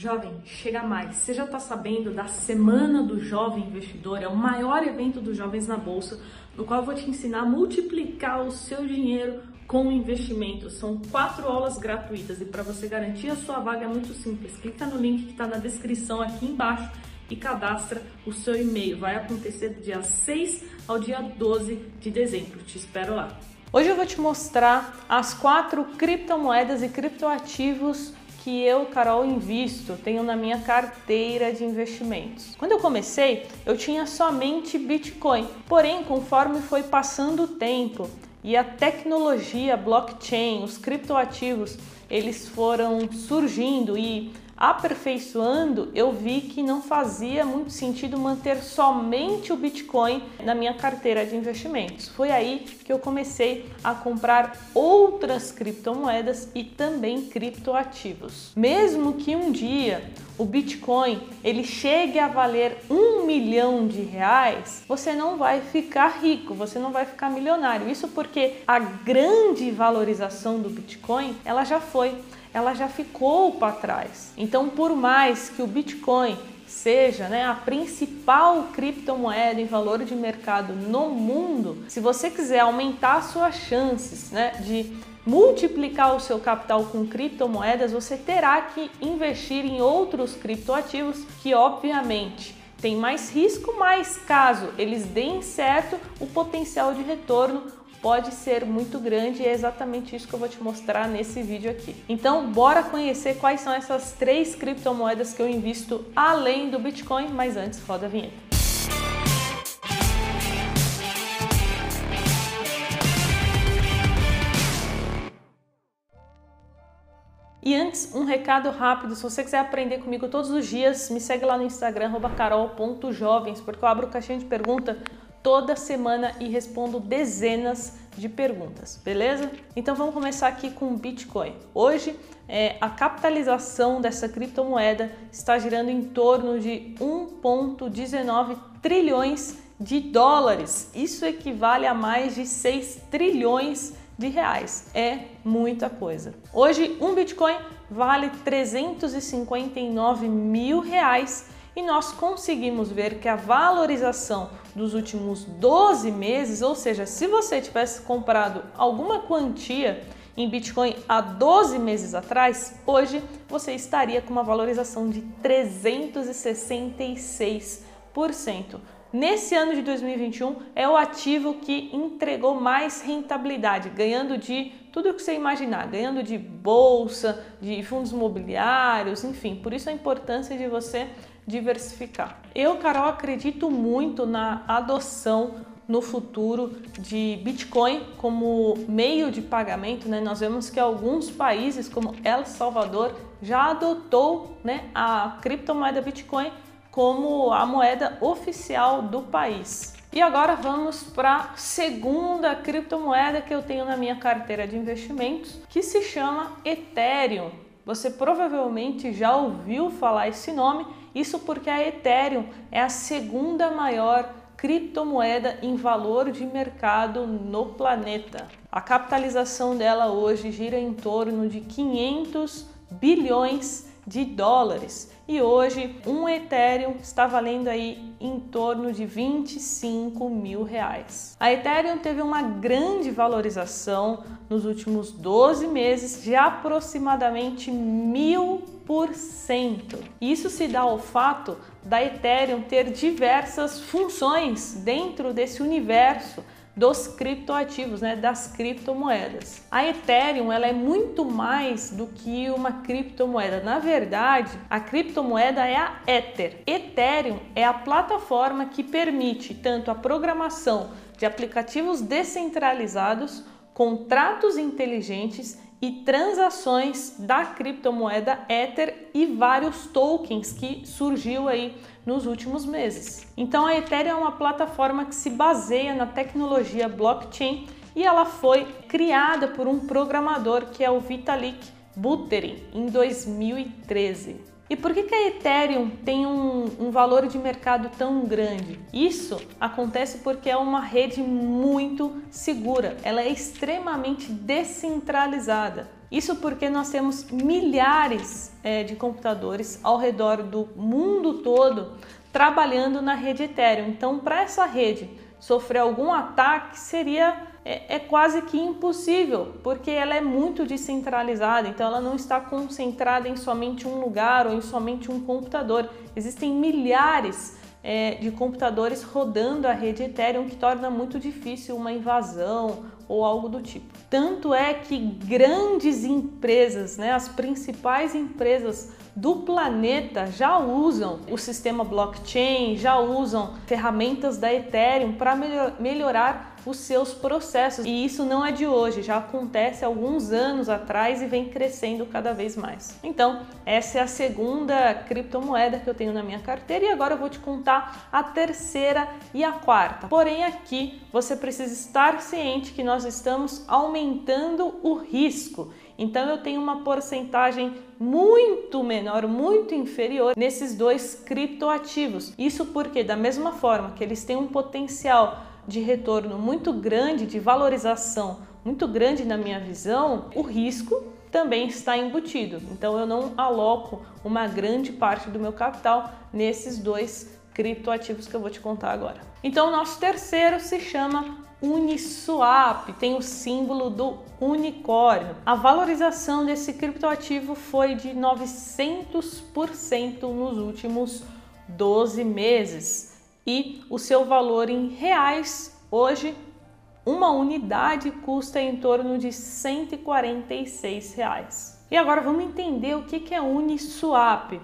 Jovem, chega mais. Você já está sabendo da Semana do Jovem Investidor? É o maior evento dos jovens na bolsa, no qual eu vou te ensinar a multiplicar o seu dinheiro com investimentos. São quatro aulas gratuitas e para você garantir a sua vaga é muito simples. Clica no link que está na descrição aqui embaixo e cadastra o seu e-mail. Vai acontecer do dia 6 ao dia 12 de dezembro. Te espero lá. Hoje eu vou te mostrar as quatro criptomoedas e criptoativos que eu, Carol, invisto, tenho na minha carteira de investimentos. Quando eu comecei, eu tinha somente Bitcoin. Porém, conforme foi passando o tempo e a tecnologia blockchain, os criptoativos, eles foram surgindo e aperfeiçoando, eu vi que não fazia muito sentido manter somente o Bitcoin na minha carteira de investimentos. Foi aí que eu comecei a comprar outras criptomoedas e também criptoativos. Mesmo que um dia o Bitcoin ele chegue a valer um milhão de reais, você não vai ficar rico, você não vai ficar milionário. Isso porque a grande valorização do Bitcoin ela já foi ela já ficou para trás. Então, por mais que o Bitcoin seja né, a principal criptomoeda em valor de mercado no mundo, se você quiser aumentar suas chances né, de multiplicar o seu capital com criptomoedas, você terá que investir em outros criptoativos que, obviamente, tem mais risco, mas caso eles deem certo, o potencial de retorno pode ser muito grande e é exatamente isso que eu vou te mostrar nesse vídeo aqui. Então, bora conhecer quais são essas três criptomoedas que eu invisto além do Bitcoin, mas antes roda a vinheta. E antes, um recado rápido, se você quiser aprender comigo todos os dias, me segue lá no Instagram, carol.jovens, porque eu abro caixinha de pergunta toda semana e respondo dezenas de perguntas, beleza? Então vamos começar aqui com o Bitcoin. Hoje é, a capitalização dessa criptomoeda está girando em torno de 1,19 trilhões de dólares. Isso equivale a mais de 6 trilhões de reais. É muita coisa. Hoje um Bitcoin vale 359 mil reais e nós conseguimos ver que a valorização dos últimos 12 meses, ou seja, se você tivesse comprado alguma quantia em Bitcoin há 12 meses atrás, hoje você estaria com uma valorização de 366%. Nesse ano de 2021 é o ativo que entregou mais rentabilidade, ganhando de tudo o que você imaginar, ganhando de bolsa, de fundos imobiliários, enfim. Por isso a importância de você diversificar. Eu, Carol, acredito muito na adoção no futuro de Bitcoin como meio de pagamento, né? Nós vemos que alguns países, como El Salvador, já adotou né, a criptomoeda Bitcoin como a moeda oficial do país. E agora vamos para a segunda criptomoeda que eu tenho na minha carteira de investimentos, que se chama Ethereum. Você provavelmente já ouviu falar esse nome, isso porque a Ethereum é a segunda maior criptomoeda em valor de mercado no planeta. A capitalização dela hoje gira em torno de 500 bilhões de dólares e hoje um Ethereum está valendo aí em torno de 25 mil reais. A Ethereum teve uma grande valorização nos últimos 12 meses de aproximadamente mil. Isso se dá ao fato da Ethereum ter diversas funções dentro desse universo dos criptoativos, né, das criptomoedas. A Ethereum ela é muito mais do que uma criptomoeda. Na verdade, a criptomoeda é a Ether. Ethereum é a plataforma que permite tanto a programação de aplicativos descentralizados, contratos inteligentes e transações da criptomoeda Ether e vários tokens que surgiu aí nos últimos meses. Então a Ethereum é uma plataforma que se baseia na tecnologia blockchain e ela foi criada por um programador que é o Vitalik Buterin em 2013. E por que, que a Ethereum tem um, um, valor de mercado tão grande? Isso acontece porque é uma rede muito segura, ela é extremamente descentralizada. Isso porque nós temos milhares é, de computadores ao redor do mundo todo trabalhando na rede Ethereum. Então, para essa rede sofrer algum ataque, seria é, é, quase que impossível, porque ela é muito descentralizada, então ela não está concentrada em somente um lugar ou em somente um computador. Existem milhares é, de computadores rodando a rede Ethereum, que torna muito difícil uma invasão ou algo do tipo. Tanto é que grandes empresas, né, as principais empresas do planeta já usam o sistema blockchain, já usam ferramentas da Ethereum para melhor, melhorar os seus processos. E isso não é de hoje, já acontece há alguns anos atrás e vem crescendo cada vez mais. Então, essa é a segunda criptomoeda que eu tenho na minha carteira e agora eu vou te contar a terceira e a quarta. Porém, aqui você precisa estar ciente que nós estamos aumentando o risco. Então eu tenho uma porcentagem muito menor, muito inferior nesses dois criptoativos. Isso porque da mesma forma que eles têm um potencial de retorno muito grande, de valorização muito grande na minha visão, o risco também está embutido. Então eu não aloco uma grande parte do meu capital nesses dois criptoativos que eu vou te contar agora. Então o nosso terceiro se chama Uniswap, tem o símbolo do unicórnio. A valorização desse criptoativo foi de 900% nos últimos 12 meses e o seu valor em reais hoje uma unidade custa em torno de 146 reais. E agora vamos entender o que é Uniswap.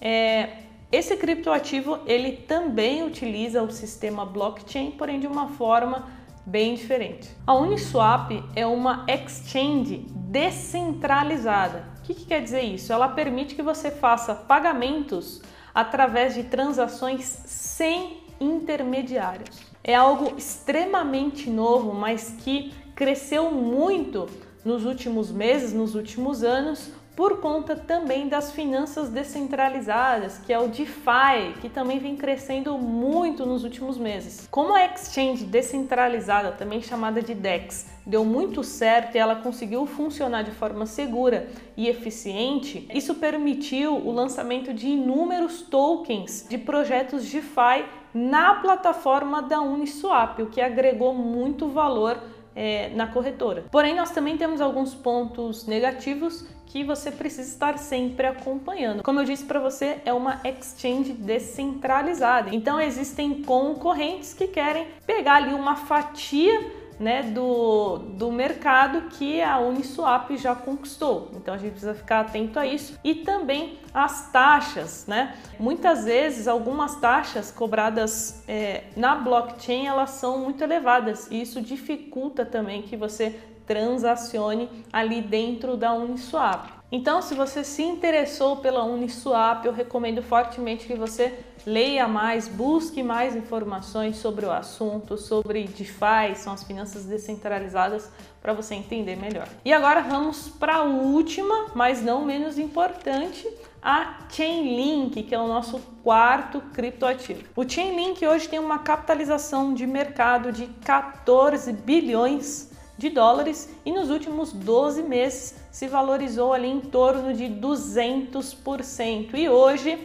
É, esse criptoativo ele também utiliza o sistema blockchain, porém de uma forma bem diferente. A Uniswap é uma exchange descentralizada. O que, que quer dizer isso? Ela permite que você faça pagamentos através de transações sem intermediários. É algo extremamente novo, mas que cresceu muito nos últimos meses, nos últimos anos, por conta também das finanças descentralizadas, que é o DeFi, que também vem crescendo muito nos últimos meses. Como a exchange descentralizada, também chamada de DEX, deu muito certo e ela conseguiu funcionar de forma segura e eficiente, isso permitiu o lançamento de inúmeros tokens de projetos DeFi na plataforma da Uniswap, o que agregou muito valor é, na corretora. Porém, nós também temos alguns pontos negativos que você precisa estar sempre acompanhando. Como eu disse para você, é uma exchange descentralizada. Então existem concorrentes que querem pegar ali uma fatia né, do, do mercado que a Uniswap já conquistou. Então a gente precisa ficar atento a isso e também as taxas, né? Muitas vezes algumas taxas cobradas é, na blockchain elas são muito elevadas e isso dificulta também que você transacione ali dentro da Uniswap. Então, se você se interessou pela Uniswap, eu recomendo fortemente que você leia mais, busque mais informações sobre o assunto, sobre DeFi, são as finanças descentralizadas, para você entender melhor. E agora vamos para a última, mas não menos importante, a Chainlink, que é o nosso quarto criptoativo. O Chainlink hoje tem uma capitalização de mercado de 14 bilhões de dólares e nos últimos 12 meses se valorizou ali em torno de 200% e hoje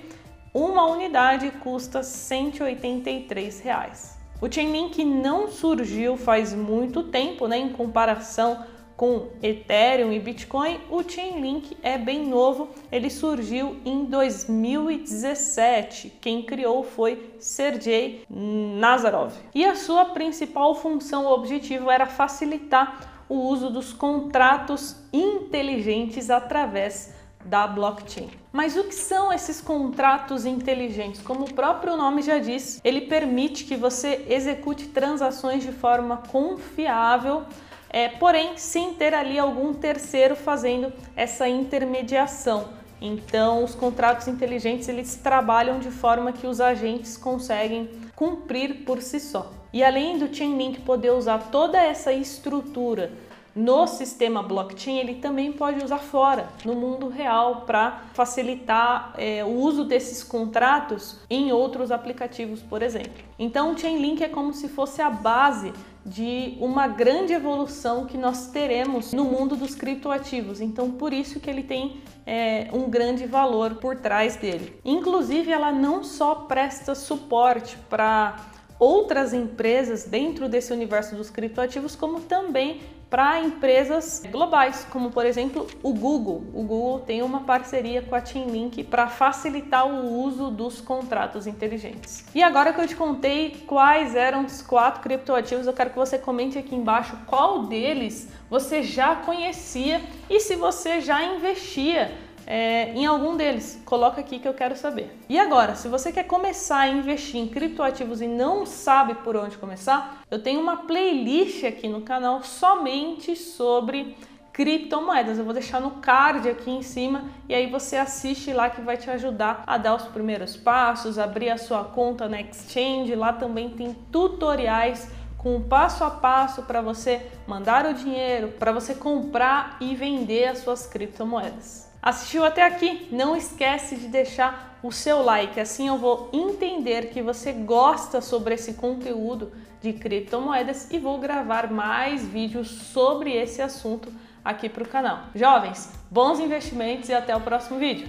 uma unidade custa 183 reais. O Chainlink não surgiu faz muito tempo, né, em comparação com Ethereum e Bitcoin, o Chainlink é bem novo, ele surgiu em 2017. Quem criou foi Sergey Nazarov. E a sua principal função, o objetivo era facilitar o uso dos contratos inteligentes através da blockchain. Mas o que são esses contratos inteligentes? Como o próprio nome já diz, ele permite que você execute transações de forma confiável é, porém sem ter ali algum terceiro fazendo essa intermediação. Então, os contratos inteligentes eles trabalham de forma que os agentes conseguem cumprir por si só. E além do Chainlink poder usar toda essa estrutura no sistema blockchain, ele também pode usar fora, no mundo real, para facilitar é, o uso desses contratos em outros aplicativos, por exemplo. Então, o Chainlink é como se fosse a base de uma grande evolução que nós teremos no mundo dos criptoativos. Então, por isso que ele tem é, um grande valor por trás dele. Inclusive, ela não só presta suporte para outras empresas dentro desse universo dos criptoativos, como também para empresas globais, como por exemplo o Google. O Google tem uma parceria com a Chainlink para facilitar o uso dos contratos inteligentes. E agora que eu te contei quais eram os quatro criptoativos, eu quero que você comente aqui embaixo qual deles você já conhecia e se você já investia é, em algum deles. Coloca aqui que eu quero saber. E agora, se você quer começar a investir em criptoativos e não sabe por onde começar, eu tenho uma playlist aqui no canal somente sobre criptomoedas. Eu vou deixar no card aqui em cima e aí você assiste lá que vai te ajudar a dar os primeiros passos, abrir a sua conta na exchange. Lá também tem tutoriais com passo a passo para você mandar o dinheiro, para você comprar e vender as suas criptomoedas. Assistiu até aqui? Não esquece de deixar o seu like, assim eu vou entender que você gosta sobre esse conteúdo de criptomoedas e vou gravar mais vídeos sobre esse assunto aqui para o canal. Jovens, bons investimentos e até o próximo vídeo.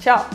Tchau!